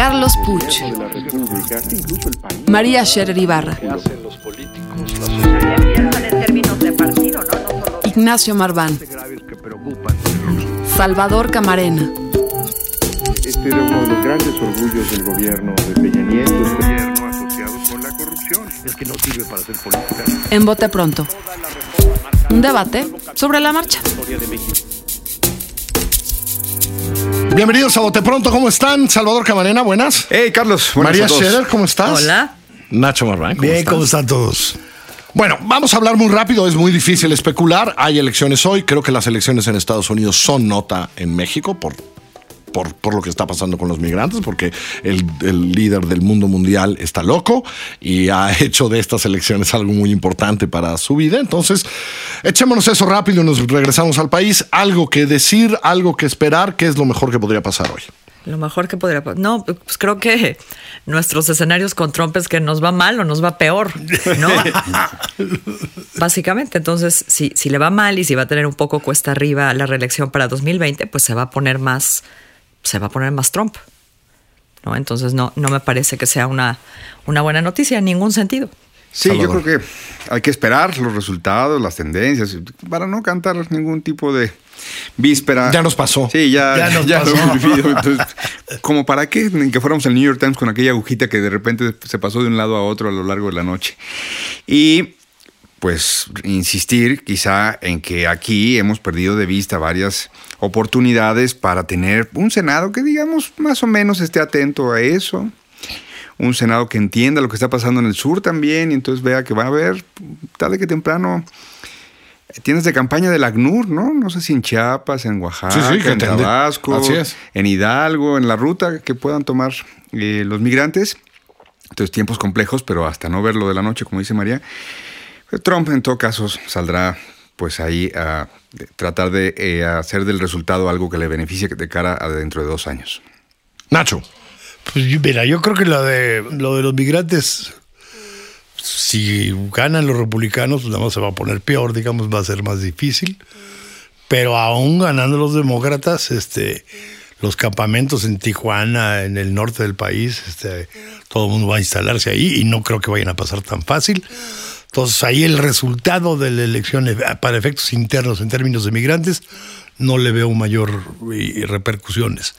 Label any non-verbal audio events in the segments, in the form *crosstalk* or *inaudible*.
Carlos Puch, María Scherer Ibarra, Ignacio Marván, Salvador Camarena. Este era uno de los grandes orgullos del gobierno de Peña Nieto. Este gobierno asociado con la corrupción. Es que no sirve para hacer política. En Bote Pronto. Un debate sobre la marcha. Bienvenidos a Bote Pronto, ¿cómo están? Salvador Camarena, buenas. Hey, Carlos. buenas María a todos. Scherer, ¿cómo estás? Hola. Nacho Marván, ¿cómo Bien, estás? ¿cómo están todos? Bueno, vamos a hablar muy rápido, es muy difícil especular. Hay elecciones hoy, creo que las elecciones en Estados Unidos son nota en México por, por, por lo que está pasando con los migrantes, porque el, el líder del mundo mundial está loco y ha *laughs* hecho de estas elecciones algo muy importante para su vida. Entonces, echémonos eso rápido y nos regresamos al país. Algo que decir, algo que esperar, ¿qué es lo mejor que podría pasar hoy? Lo mejor que podría pasar. No, pues creo que nuestros escenarios con Trump es que nos va mal o nos va peor, ¿no? *laughs* Básicamente, entonces, si, si le va mal y si va a tener un poco cuesta arriba la reelección para 2020, pues se va a poner más, se va a poner más Trump. ¿no? Entonces no, no me parece que sea una, una buena noticia en ningún sentido. Sí, Salvador. yo creo que hay que esperar los resultados, las tendencias, para no cantar ningún tipo de víspera. Ya nos pasó. Sí, ya, Ya nos ya lo pasó. Entonces, como para qué que fuéramos al New York Times con aquella agujita que de repente se pasó de un lado a otro a lo largo de la noche. Y pues insistir quizá en que aquí hemos perdido de vista varias oportunidades para tener un Senado que digamos más o menos esté atento a eso, un Senado que entienda lo que está pasando en el sur también y entonces vea que va a haber tarde que temprano tiendas de campaña del ACNUR, ¿no? No sé si en Chiapas, en Oaxaca, Sí, sí, que en Tabasco, en Hidalgo, en la ruta que puedan tomar eh, los migrantes. Entonces, tiempos complejos, pero hasta no verlo de la noche, como dice María. Trump, en todo caso, saldrá pues ahí a tratar de eh, hacer del resultado algo que le beneficie de cara a dentro de dos años. Nacho. Pues mira, yo creo que lo de, lo de los migrantes, si ganan los republicanos, pues nada más se va a poner peor, digamos, va a ser más difícil. Pero aún ganando los demócratas, este, los campamentos en Tijuana, en el norte del país, este, todo el mundo va a instalarse ahí y no creo que vayan a pasar tan fácil. Entonces ahí el resultado de la elección eh, para efectos internos en términos de migrantes no le veo mayor eh, repercusiones.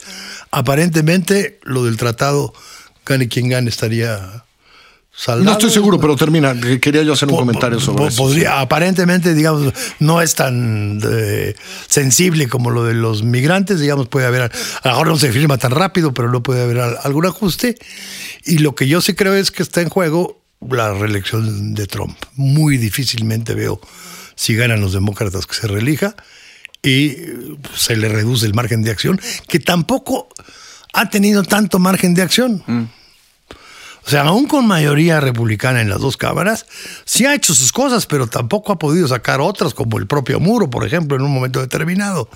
Aparentemente lo del tratado, gane quien gane, estaría saldado. No estoy seguro, pero termina. Quería yo hacer un Po- comentario po- sobre eso. podría- Aparentemente, digamos, no es tan eh, sensible como lo de los migrantes, digamos, puede haber, a lo mejor no se firma tan rápido, pero no puede haber al- algún ajuste. Y lo que yo sí creo es que está en juego la reelección de Trump. Muy difícilmente veo si ganan los demócratas que se reelija y eh, se le reduce el margen de acción, que tampoco ha tenido tanto margen de acción. O sea, aún con mayoría republicana en las dos cámaras, sí ha hecho sus cosas, pero tampoco ha podido sacar otras, como el propio muro, por ejemplo, en un momento determinado.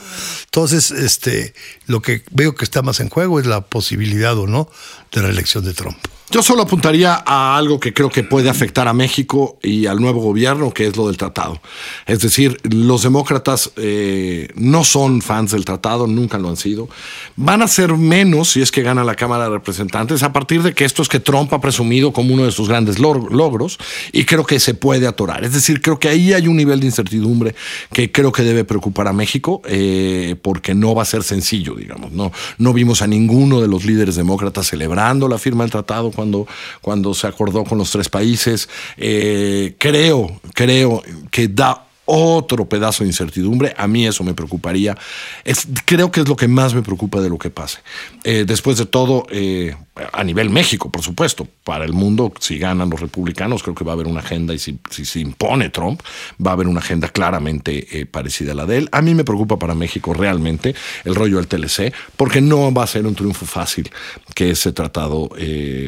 Entonces, este, lo que veo que está más en juego es la posibilidad o no de reelección de Trump. Yo solo apuntaría a algo que creo que puede afectar a México y al nuevo gobierno, que es lo del tratado. Es decir, los demócratas eh, no son fans del tratado, nunca lo han sido. Van a ser menos si es que gana la Cámara de Representantes a partir de que esto es que Trump ha presumido como uno de sus grandes log- logros y creo que se puede atorar. Es decir, creo que ahí hay un nivel de incertidumbre que creo que debe preocupar a México eh, porque no va a ser sencillo, digamos. No, no vimos a ninguno de los líderes demócratas celebrando la firma del tratado cuando, cuando se acordó con los tres países. Eh, creo, creo que da otro pedazo de incertidumbre. A mí eso me preocuparía. Es, creo que es lo que más me preocupa de lo que pase. Eh, después de todo, eh, a nivel México, por supuesto, para el mundo, si ganan los republicanos, creo que va a haber una agenda y si, si se impone Trump, va a haber una agenda claramente eh, parecida a la de él. A mí me preocupa para México realmente el rollo del TLC, porque no va a ser un triunfo fácil que ese tratado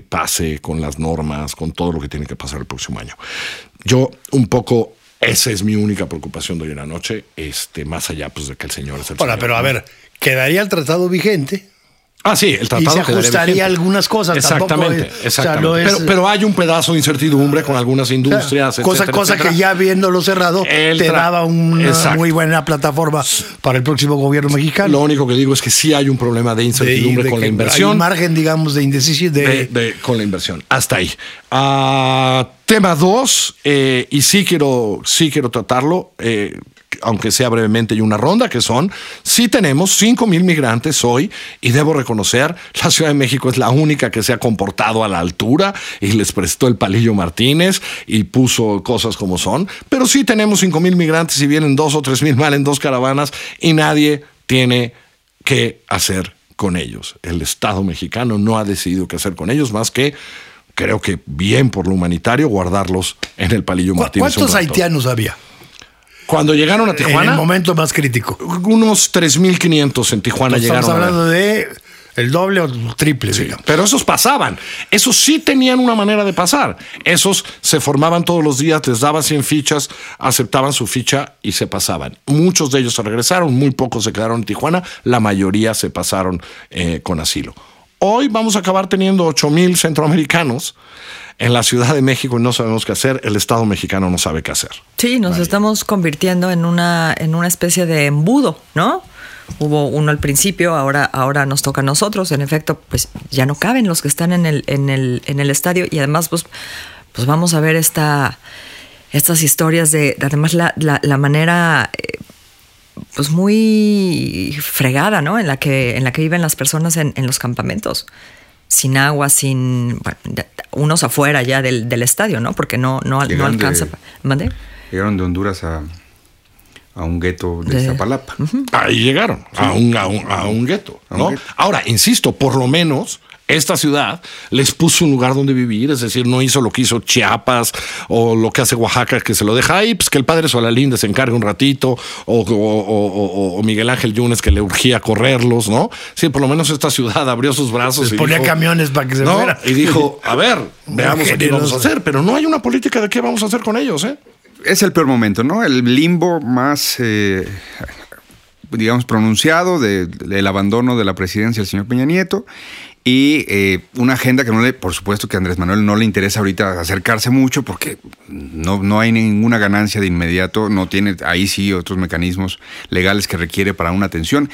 pase con las normas, con todo lo que tiene que pasar el próximo año. Yo un poco esa es mi única preocupación de hoy en la noche, este, más allá pues, de que el señor es el Ahora, señor, pero a ver, quedaría el tratado vigente Ah, sí, el y tratado se quedaría ajustaría algunas cosas. Exactamente, o sea, exactamente. no es- pero, pero hay un pedazo de incertidumbre con algunas industrias, cosa, etcétera, cosa etcétera. que ya viéndolo cerrado El te daba una Exacto. muy buena plataforma para el próximo gobierno mexicano. Lo único que digo es que sí hay un problema de incertidumbre de con la inversión. Hay un margen, digamos, de indecisión. De, de- de- con la inversión. Hasta ahí. Ah, tema 2, y sí quiero, sí quiero tratarlo, eh, aunque sea brevemente, y una ronda, que son, sí tenemos 5 mil migrantes hoy, y debo reconocer, *laughs* la Ciudad de México es la única que se ha comportado a la altura y les prestó el palillo Martínez y puso cosas como son, pero sí tenemos 5 mil migrantes y vienen dos o tres mil mal en dos caravanas y nadie tiene qué hacer con ellos. El Estado mexicano no ha decidido qué hacer con ellos más que, creo que bien por lo humanitario, guardarlos en el palillo ¿Cu- Martínez. ¿Cuántos haitianos había? Cuando llegaron a En el Tijuana, momento más crítico. unos 3.500 en Tijuana Estamos llegaron. ver. hablando de el doble o triple, digamos. Pero esos pasaban. Esos sí tenían una manera de pasar. Esos se formaban todos los días, les daban 100 fichas, aceptaban su ficha y se pasaban. Muchos de ellos se regresaron, muy pocos se quedaron en Tijuana, la mayoría se pasaron eh, con asilo. Hoy vamos a acabar teniendo 8 mil centroamericanos en la Ciudad de México y no sabemos qué hacer. El Estado mexicano no sabe qué hacer. Sí, nos estamos convirtiendo en una, en una especie de embudo, ¿no? Hubo uno al principio, ahora, ahora nos toca a nosotros. En efecto, pues ya no caben los que están en el, en el, en el estadio. Y además, pues, pues vamos a ver esta, estas historias de, de además la, la, la manera eh, pues muy fregada, ¿no? En la que, en la que viven las personas en, en los campamentos. Sin agua, sin. bueno, unos afuera ya del, del estadio, ¿no? Porque no, no, no Llegaron de- alcanza. ¿Mande? Llegaron de Honduras a, a un gueto de, De- Zapalapa. Ahí llegaron, a un, a un, a un gueto. ¿no? gueto. Ahora, insisto, por lo menos esta ciudad les puso un lugar donde vivir, es decir, no hizo lo que hizo Chiapas o lo que hace Oaxaca, que se lo deja ahí, pues que el padre Solalinde se encargue un ratito, o, o- o- o- o Miguel Ángel Yunes que le urgía correrlos, ¿no? Sí, por lo menos esta ciudad abrió sus brazos Les y ponía dijo- camiones para que se ¿no? fueran. Y dijo, a ver, *laughs* veamos qué vamos a hacer, pero no hay una política de qué vamos a hacer con ellos, ¿eh? Es el peor momento, ¿no? El limbo más, eh, digamos, pronunciado de- del abandono de la presidencia del señor Peña Nieto y eh, una agenda que no le, por supuesto que a Andrés Manuel no le interesa ahorita acercarse mucho porque no, no hay ninguna ganancia de inmediato, no tiene ahí sí otros mecanismos legales que requiere para una atención.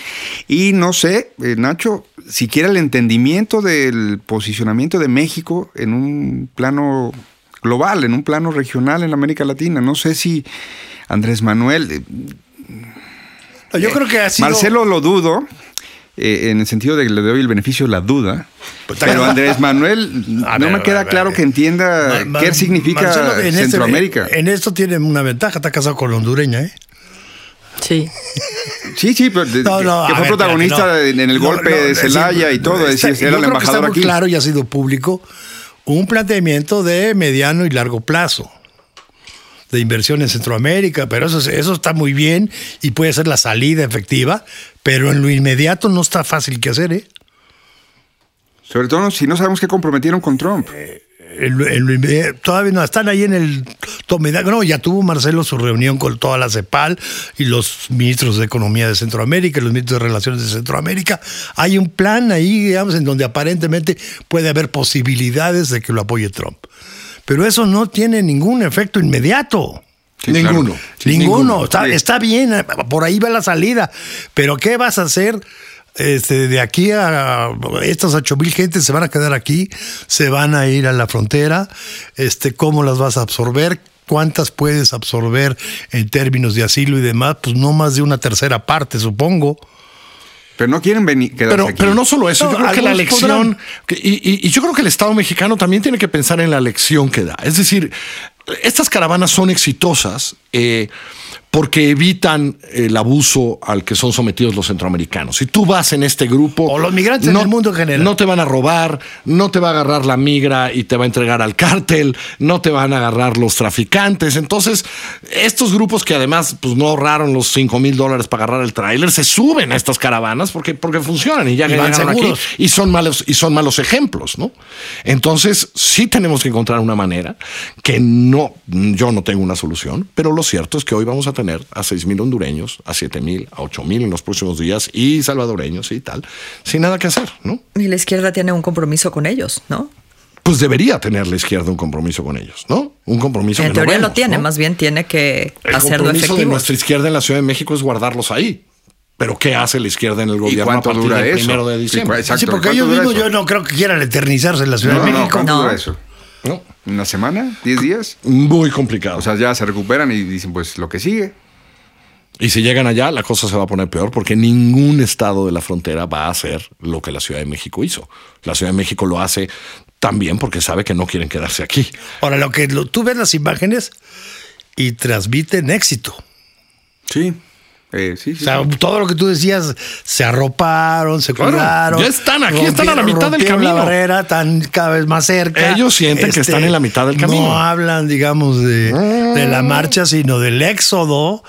Y no sé, eh, Nacho, siquiera el entendimiento del posicionamiento de México en un plano global, en un plano regional en América Latina. No sé si Andrés Manuel, eh, Yo creo que ha sido. Marcelo lo dudo. Eh, en el sentido de que le doy el beneficio de la duda, Pues, pero Andrés Manuel A no ver, me queda ver, claro que entienda Ma- Ma- qué significa Marcelo, en este- Centroamérica. en esto tiene una ventaja, está casado con la hondureña, ¿eh? Sí. Sí, sí, pero de- No, no, que fue ver, protagonista no. en el golpe no, de Celaya y todo, es decir, era el que embajador está muy aquí. claro y ha sido público un planteamiento de mediano y largo plazo de inversión en Centroamérica, pero eso, es- eso está muy bien y puede ser la salida efectiva, pero en lo inmediato no está fácil que hacer, ¿eh? Sobre todo si no sabemos qué comprometieron con Trump. En lo- en lo inmedi- todavía no están ahí en el tome. No, ya tuvo Marcelo su reunión con toda la CEPAL y los ministros de Economía de Centroamérica y los ministros de Relaciones de Centroamérica. Hay un plan ahí, digamos, en donde aparentemente puede haber posibilidades de que lo apoye Trump. Pero eso no tiene ningún efecto inmediato. Sí, Ninguno. claro. Sí, ninguno. Está, Sí. está bien, por ahí va la salida. Pero ¿qué vas a hacer? Este, de aquí a estas ocho mil gentes se van a quedar aquí, se van a ir a la frontera. Este, ¿Cómo las vas a absorber? ¿Cuántas puedes absorber en términos de asilo y demás? Pues no más de una tercera parte, supongo. Pero no quieren venir quedarse Pero, aquí. pero no solo eso, No, yo creo que la lección, que- y, y- y yo creo que el Estado mexicano también tiene que pensar en la lección que da. Es decir, estas caravanas son exitosas. eh, porque evitan el abuso al que son sometidos los centroamericanos. Si tú vas en este grupo... O los migrantes en el mundo en general. No te van a robar, no te va a agarrar la migra y te va a entregar al cártel, no te van a agarrar los traficantes. Entonces, estos grupos que además pues, no ahorraron los 5 mil dólares para agarrar el tráiler, se suben a estas caravanas porque, porque funcionan y ya Y van llegaron aquí seguros. y son malos y son malos ejemplos, ¿no? Entonces, sí tenemos que encontrar una manera que no yo no tengo una solución, pero lo cierto es que hoy vamos a tener a 6 mil hondureños, a 7 mil, a 8 mil en los próximos días y salvadoreños y tal, sin nada que hacer, ¿no? Y la izquierda tiene un compromiso con ellos, ¿no? Pues debería tener la izquierda un compromiso con ellos, ¿no? Un compromiso En que no teoría lo vemos, tiene, ¿no? más bien tiene que El hacerlo compromiso de efectivo. nuestra izquierda en la Ciudad de México es guardarlos ahí. Pero ¿qué hace la izquierda en el ¿Y gobierno a partir dura del eso? primero de diciembre? Sí, exacto. Sí, porque ¿Cuánto ellos mismos yo no creo que quieran eternizarse en la Ciudad No, de no, México. ¿cuánto No. dura eso? ¿No? ¿Una semana? ¿Diez días? Muy complicado. O sea, ya se recuperan y dicen, pues lo que sigue. Y si llegan allá, la cosa se va a poner peor porque ningún estado de la frontera va a hacer lo que la Ciudad de México hizo. La Ciudad de México lo hace también porque sabe que no quieren quedarse aquí. Ahora, lo que lo- tú ves las imágenes y transmiten éxito. Sí. Eh, sí, sí, O sea, sí. todo lo que tú decías, se arroparon, se Claro, cuidaron. ya están aquí, están a la mitad del rompieron la camino. barrera, están cada vez más cerca. Este, Ellos sienten que están en la mitad del camino. No hablan, digamos, de, de la marcha, sino del éxodo.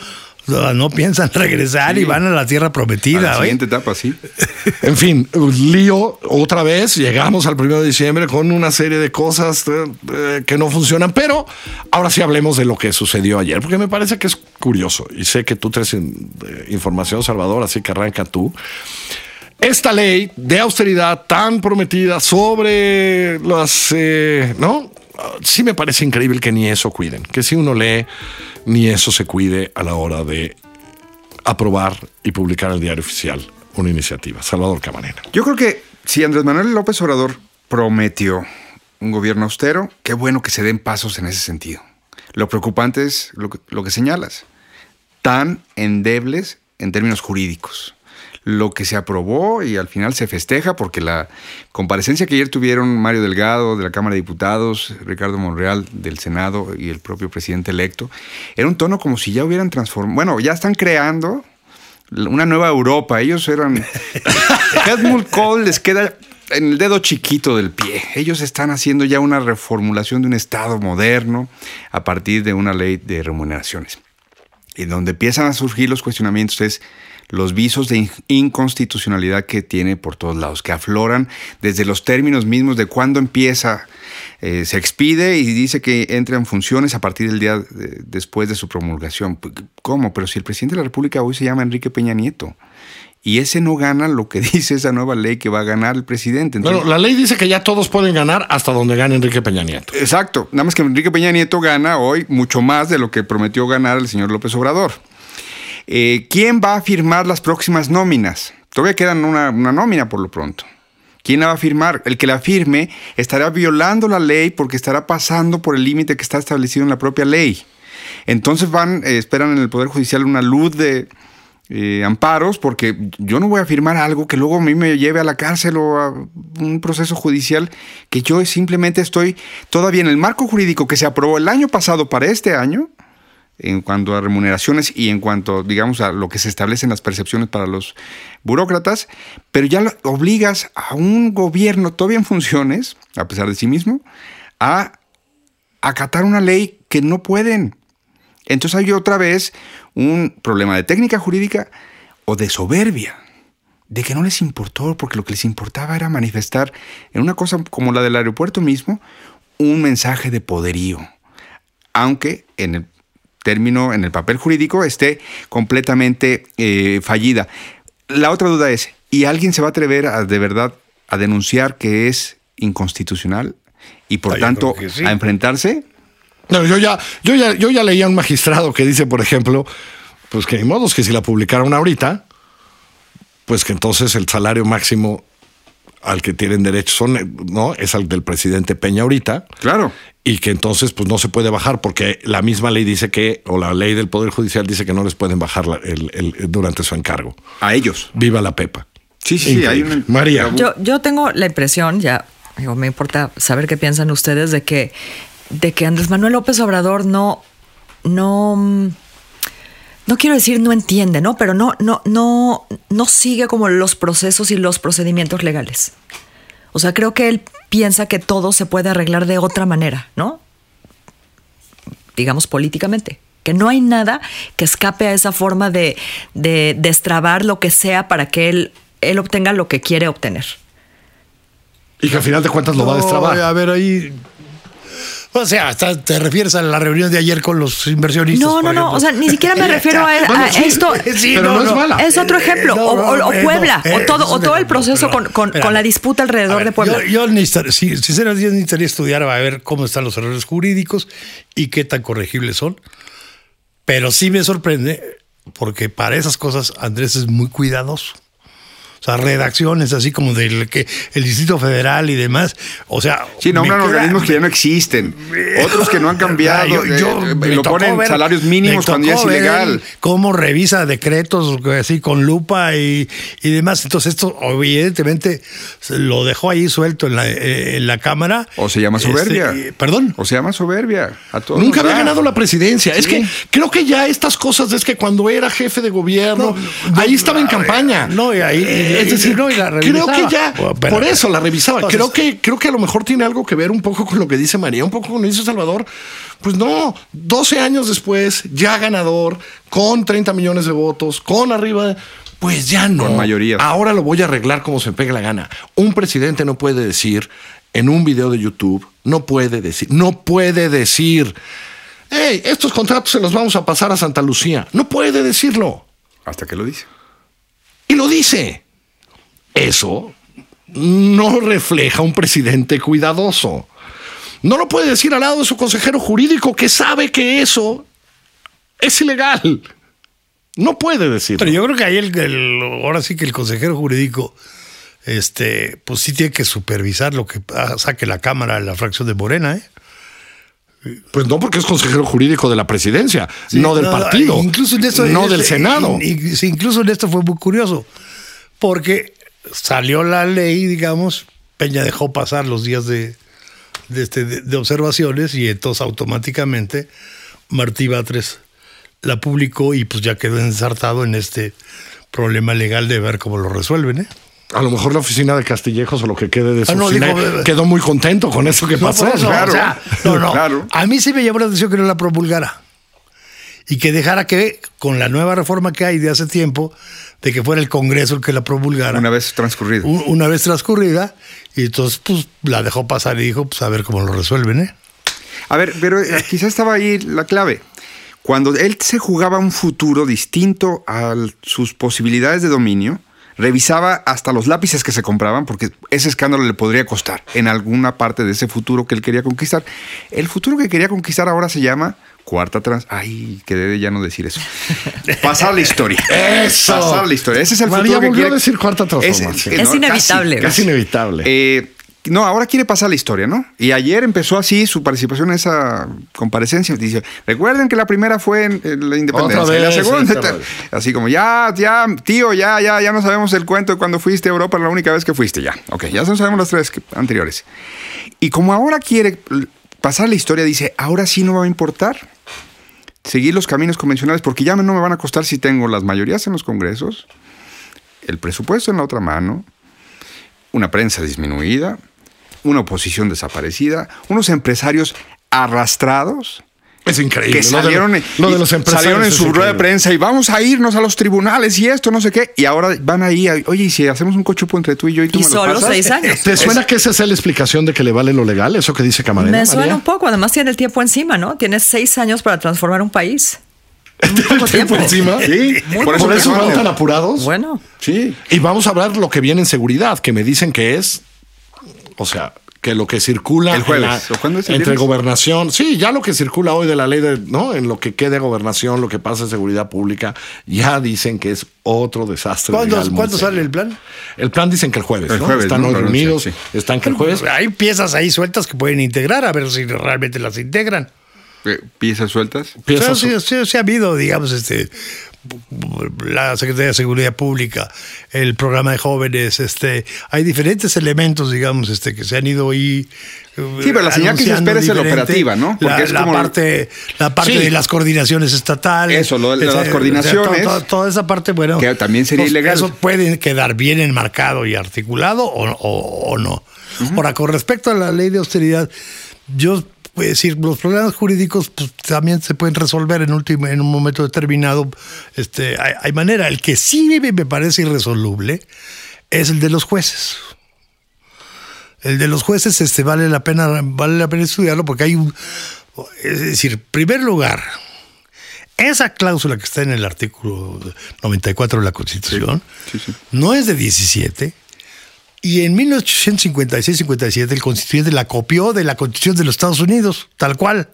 O sea, No piensan *laughs* regresar y van a la tierra A prometida. la ¿oye? siguiente etapa, sí. *laughs* En fin, lío otra vez. Llegamos al primero de diciembre con una serie de cosas eh, eh, que no funcionan. Pero ahora sí hablemos de lo que sucedió ayer, porque me parece que es curioso. Y sé que tú traes in- eh, información, Salvador, así que arranca tú. Esta ley de austeridad tan prometida sobre las, eh, ¿no? Sí me parece increíble que ni eso cuiden, que si uno lee, ni eso se cuide a la hora de aprobar y publicar en el diario oficial una iniciativa. Salvador Camarena. Yo creo que si Andrés Manuel López Obrador prometió un gobierno austero, qué bueno que se den pasos en ese sentido. Lo preocupante es lo que, lo que señalas, tan endebles en términos jurídicos. Lo que se aprobó y al final se festeja porque la comparecencia que ayer tuvieron Mario Delgado de la Cámara de Diputados, Ricardo Monreal del Senado y el propio presidente electo, era un tono como si ya hubieran transformado, bueno, ya están creando una nueva Europa. Ellos eran. *laughs* Helmut Kohl les queda en el dedo chiquito del pie. Ellos están haciendo ya una reformulación de un Estado moderno a partir de una ley de remuneraciones. Y donde empiezan a surgir los cuestionamientos es los visos de in- inconstitucionalidad que tiene por todos lados, que afloran desde los términos mismos de cuándo empieza, eh, se expide y dice que entra en funciones a partir del día de- después de su promulgación. ¿Cómo? Pero si el presidente de la República hoy se llama Enrique Peña Nieto. Y ese no gana lo que *laughs* dice esa nueva ley que va a ganar el presidente. Entonces- Bueno, la ley dice que ya todos pueden ganar hasta donde gane Enrique Peña Nieto. Exacto. Nada más que Enrique Peña Nieto gana hoy mucho más de lo que prometió ganar el señor López Obrador. Eh, ¿Quién va a firmar las próximas nóminas? Todavía quedan una, una nómina por lo pronto. ¿Quién la va a firmar? El que la firme estará violando la ley porque estará pasando por el límite que está establecido en la propia ley. Entonces van, eh, esperan en el Poder Judicial una luz de eh, amparos porque yo no voy a firmar algo que luego a mí me lleve a la cárcel o a un proceso judicial que yo simplemente estoy todavía en el marco jurídico que se aprobó el año pasado para este año en cuanto a remuneraciones y en cuanto, digamos, a lo que se establecen las percepciones para los burócratas, pero ya obligas a un gobierno todavía en funciones, a pesar de sí mismo, a acatar una ley que no pueden. Entonces hay otra vez un problema de técnica jurídica o de soberbia, de que no les importó, porque lo que les importaba era manifestar en una cosa como la del aeropuerto mismo, un mensaje de poderío, aunque en el término, en el papel jurídico, esté completamente eh, fallida. La otra duda es, ¿y alguien se va a atrever a, de verdad a denunciar que es inconstitucional y por Ah, tanto sí. a enfrentarse? No, yo ya, yo ya, yo ya leía a un magistrado que dice, por ejemplo, pues que ni modos que si la publicaron ahorita, pues que entonces el salario máximo al que tienen derecho son, no, es al del presidente Peña ahorita. Claro. Y que entonces pues no se puede bajar porque la misma ley dice que, o la ley del Poder Judicial dice que no les pueden bajar la- el- el- durante su encargo. A ellos. Viva la Pepa. Sí, sí, hay Increíble. una- María. Yo, yo tengo la impresión, ya digo, me importa saber qué piensan ustedes, de que, de que Andrés Manuel López Obrador no, no, no quiero decir no entiende, ¿no? Pero no, no, no, no sigue como los procesos y los procedimientos legales. O sea, creo que él piensa que todo se puede arreglar de otra manera, ¿no? Digamos políticamente. Que no hay nada que escape a esa forma de, de destrabar lo que sea para que él, él obtenga lo que quiere obtener. Y que al final de cuentas lo va a destrabar. a ver, ahí. *laughs* O sea, hasta te refieres a la reunión de ayer con los inversionistas. No, no, no. O sea, ni siquiera me *laughs* refiero a, a esto. *laughs* sí, pero no, es mala. Es otro Eh, ejemplo. no, o, no, eh, Puebla. no, o eh, todo, o todo el proceso pero- con, con- espera. con la disputa alrededor ver, de Puebla. Yo, yo necesitar- sí, sinceramente, yo necesitaría estudiar a ver cómo están los errores jurídicos y qué tan corregibles son. Pero sí me sorprende porque para esas cosas Andrés es muy cuidadoso. Sea, redacciones así como del que el Distrito Federal y demás. O sea, Sí, nombran queda- organismos que ya no existen. *laughs* Otros que no han cambiado. Yo- yo- eh, me lo ponen ver- salarios mínimos cuando ya es ilegal. Cómo revisa decretos así con lupa y, y demás. Entonces, esto evidentemente lo dejó ahí suelto en la, eh, en la Cámara. O se llama soberbia. Este, Perdón. O se llama soberbia. A todos Nunca había ganado la presidencia. Es que creo que ya estas cosas es que cuando era jefe de gobierno, No, ahí estaba en campaña. no, y ahí- Eh, es decir, no, y la creo revisaba. que ya, pero- por eso la revisaba. Entonces- creo que creo que a lo mejor tiene algo que ver un poco con lo que dice María, un poco con lo que dice Salvador. Pues no, 12 años después, ya ganador, con 30 millones de votos, con arriba de- Pues ya no. Con mayorías. Ahora lo voy a arreglar como se me pegue la gana. Un presidente no puede decir en un video de YouTube, no puede decir, no puede decir, hey, estos contratos se los vamos a pasar a Santa Lucía. No puede decirlo. Hasta que lo dice. Y lo dice. Eso no refleja un presidente cuidadoso. No lo puede decir al lado de su consejero jurídico que sabe que eso es ilegal. No puede decirlo. Pero yo creo que ahí el, el- ahora sí que el consejero jurídico, este, pues sí tiene que supervisar lo que saque la Cámara, la fracción de Morena, ¿eh? Pues no, porque es consejero jurídico de la presidencia, no del partido, Incluso en esto, no en del Senado. incluso en esto fue muy curioso, porque salió la ley, digamos, Peña dejó pasar los días de, de, este- de- de observaciones y entonces automáticamente Martí Batres la publicó y pues ya quedó ensartado en este problema legal de ver cómo lo resuelven, ¿eh? A lo mejor la oficina de Castillejos o lo que quede de su Ah, no, oficina digo, eh, quedó muy contento con eso que No, pasó. por eso, claro. o sea, no, no. Claro. A mí sí me llamó la atención que no la promulgara. Y que dejara que, con la nueva reforma que hay de hace tiempo, de que fuera el Congreso el que la promulgara. Una vez transcurrido. u- una vez transcurrida. Y entonces, pues, la dejó pasar y dijo, pues, a ver cómo lo resuelven, ¿eh? A ver, pero eh, *laughs* quizás estaba ahí la clave. Cuando él se jugaba un futuro distinto a sus posibilidades de dominio, revisaba hasta los lápices que se compraban, porque ese escándalo le podría costar en alguna parte de ese futuro que él quería conquistar. El futuro que quería conquistar ahora se llama cuarta trans. Ay, que debe ya no decir eso. *laughs* Pasar la historia. Eso. Pasar la historia. Ese es el María futuro que volvió quiere. a decir cuarta transformación. Es inevitable. Es inevitable. Eh, no, ahora quiere pasar la historia, ¿no? Y ayer empezó así su participación en esa comparecencia. Dice, recuerden que la primera fue en, en la independencia. Otra y la segunda, así como, ya, ya, tío, ya, ya, ya no sabemos el cuento de cuando fuiste a Europa la única vez que fuiste, ya. Ok, ya no sabemos las tres anteriores. Y como ahora quiere pasar la historia, dice, ahora sí no va a importar seguir los caminos convencionales porque ya no me van a costar si tengo las mayorías en los congresos, el presupuesto en la otra mano, una prensa disminuida, una oposición desaparecida, unos empresarios arrastrados es increíble. que Lo de- salieron, lo de y los empresarios salieron en su rueda de prensa y vamos a irnos a los tribunales y esto, no sé qué. Y ahora van ahí, a- oye, y si hacemos un cochupo entre tú y yo y tú Y me lo solo pasas? seis años. *laughs* ¿Te suena que esa es la explicación de que le vale lo legal? Eso que dice Camarena. Me suena María? un poco, además tiene el tiempo encima, ¿no? Tienes seis años para transformar un país. *laughs* Muy poco ¿El tiempo tiempo. encima? Sí, Por por eso, van tan apurados. Bueno, Sí. Y vamos a hablar lo que viene en seguridad, que me dicen que es, o sea, que lo que circula El jueves, en la- ¿o cuándo es el entre viernes? gobernación, sí, ya lo que circula hoy de la ley de, ¿no? En lo que quede gobernación, lo que pasa en seguridad pública, ya dicen que es otro desastre. ¿Cuándo, legal muy ¿cuándo serio. sale el plan? El plan dicen que el jueves, El ¿no? jueves, Están ¿no? hoy reunidos, están que el jueves. *laughs* Hay piezas ahí sueltas que pueden integrar, a ver si realmente las integran. Eh, ¿Piezas sueltas? Piezas sí, sí, sí ha habido, digamos, este la Secretaría de Seguridad Pública, el programa de jóvenes, este, hay diferentes elementos, digamos, este, que se han ido ahí. Sí, pero la señal que se espera es la operativa, ¿no? Porque la, es como... la parte, la parte Sí. de las coordinaciones estatales. Eso, lo de Esa- las coordinaciones. o sea, toda esa parte, bueno. Que también sería pues, ilegal. Eso puede quedar bien enmarcado y articulado o, o- o no. Ahora, con respecto a la ley de austeridad, yo puedo decir, los problemas jurídicos pues, también se pueden resolver en, último, en un momento determinado. Este, hay, hay manera. El que sí me me parece irresoluble es el de los jueces. El de los jueces este, vale, la pena, vale la pena estudiarlo porque hay un... Es decir, en primer lugar, esa cláusula que está en el artículo 94 de la Constitución no es de 17. Y en 1856-57 el constituyente la copió de la Constitución de los Estados Unidos, tal cual.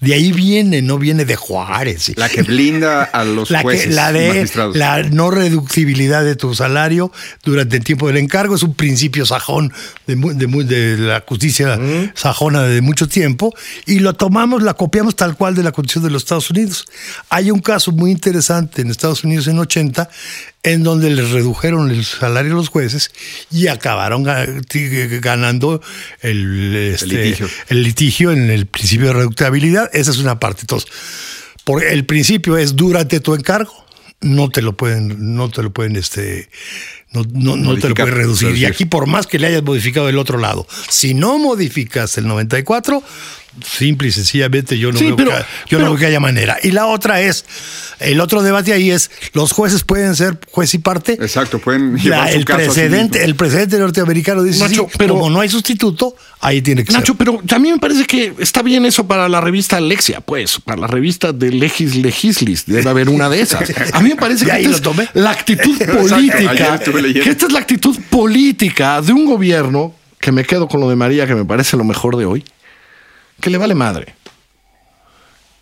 De ahí viene, no viene de Juárez. La que blinda a *laughs* los La, que- jueces la de magistrados. la no reductibilidad de tu salario durante el tiempo del encargo es un principio sajón de, de de la justicia sajona de mucho tiempo y lo tomamos, la copiamos tal cual de la Constitución de los Estados Unidos. Hay un caso muy interesante en Estados Unidos en 80 en donde les redujeron el salario a los jueces y acabaron ganando el, este, litigio. el litigio en el principio de reductibilidad. Esa es una parte. Entonces, por el principio es durante tu encargo, no te lo pueden, no te lo pueden, este, no, no, no te lo pueden reducir. Y reducir. aquí, por más que le hayas modificado el otro lado, si no modificas el 94, simple y sencillamente yo no, Sí, veo, pero- que, yo no veo que haya manera. Y la otra es, el otro debate ahí es, los jueces pueden ser juez y parte. Exacto, pueden La- llevar su el caso a sí precedente, mismo. el precedente norteamericano dice, Nacho, sí, pero- como no hay sustituto, ahí tiene que Nacho, ser. pero también me parece que está bien eso para la revista Alexia, pues, para la revista de Legis Legislis, debe haber una de esas. A mí me parece *laughs* que ahí esta lo tomé. es la actitud *laughs* política, que esta es la actitud política de un gobierno, que me quedo con lo de María, que me parece lo mejor de hoy, que le vale madre.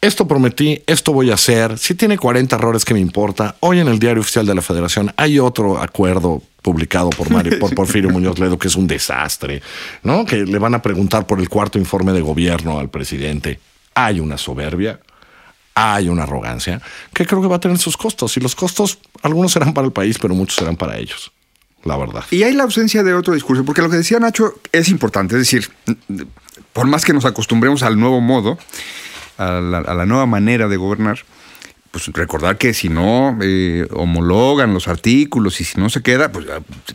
Esto prometí, esto voy a hacer. Si tiene 40 errores, que me importa? Hoy en el Diario Oficial de la Federación hay otro acuerdo publicado por, Mario, por *laughs* Porfirio Muñoz Ledo que es un desastre, ¿no? Que le van a preguntar por el cuarto informe de gobierno al presidente. Hay una soberbia, hay una arrogancia que creo que va a tener sus costos. Y los costos, algunos serán para el país, pero muchos serán para ellos. La verdad. Y hay la ausencia de otro discurso, porque lo que decía Nacho es importante, es decir, por más que nos acostumbremos al nuevo modo, a la, a la nueva manera de gobernar, pues recordar que si no eh, homologan los artículos y si no se queda, pues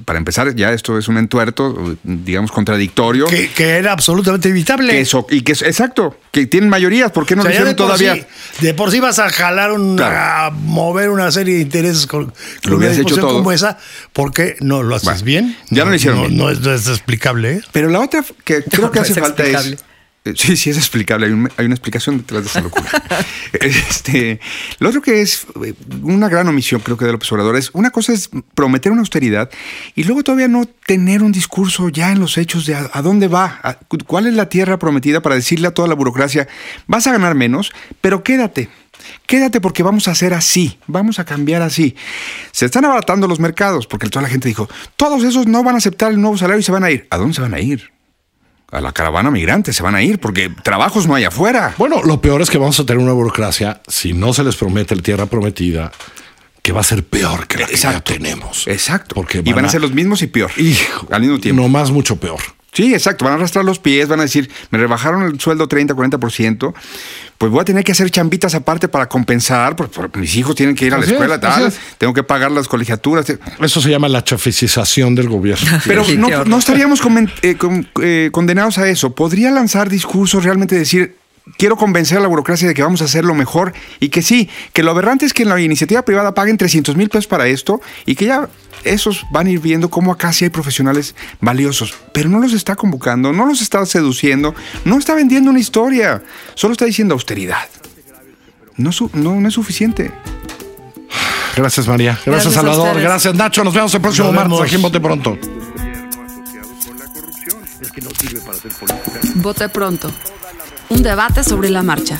para empezar ya esto es un entuerto, digamos, contradictorio. Que, que era absolutamente evitable. Que eso, y que es exacto, que tienen mayorías, ¿por qué no O sea, lo hicieron de todavía? sí- de por sí vas a jalar un, Claro. a mover una serie de intereses con, con Lo una hecho discusión todo. como esa, ¿por qué no lo haces Bueno, bien? ya no lo hicieron No, bien. no es, no es explicable. ¿eh? Pero la otra que creo que no *laughs* hace falta explicable. es. Eh, Sí, sí es explicable, hay, un- hay una explicación detrás de esa locura. *laughs* este, lo otro que es eh, una gran omisión, creo que de López Obrador, es una cosa es prometer una austeridad y luego todavía no tener un discurso ya en los hechos de a, a dónde va, a- cuál es la tierra prometida para decirle a toda la burocracia, vas a ganar menos, pero quédate. Quédate porque vamos a hacer así, vamos a cambiar así. Se están abaratando los mercados porque toda la gente dijo, todos esos no van a aceptar el nuevo salario y se van a ir. ¿A dónde se van a ir? A la caravana migrante se van a ir porque trabajos no hay afuera. Bueno, lo peor es que vamos a tener una burocracia, si no se les promete el tierra prometida, que va a ser peor que la que Exacto. ya tenemos. Exacto. Porque y van a ser los mismos y peor. Hijo, al mismo tiempo. No más, mucho peor. Sí, exacto. Van a arrastrar los pies, van a decir, me rebajaron el sueldo 30, 40%, pues voy a tener que hacer chambitas aparte para compensar, porque, mis hijos tienen que ir a la Así es, escuela, así tal, es. tengo que pagar las colegiaturas. Eso se llama la chaficización del gobierno. *laughs* Pero Sí, no, estaríamos eh, con- eh, condenados a eso. Podría lanzar discursos, realmente decir, quiero convencer a la burocracia de que vamos a hacer lo mejor y que sí, que lo aberrante es que en la iniciativa privada paguen 300 mil pesos para esto y que ya esos van a ir viendo cómo acá sí hay profesionales valiosos, pero no los está convocando, no los está seduciendo, no está vendiendo una historia, solo está diciendo austeridad. No, su- no, no es suficiente. Gracias, María. Gracias, Salvador. Gracias, Nacho. Nos vemos el próximo martes aquí en Bote Pronto. Vote pronto. Un debate sobre la marcha.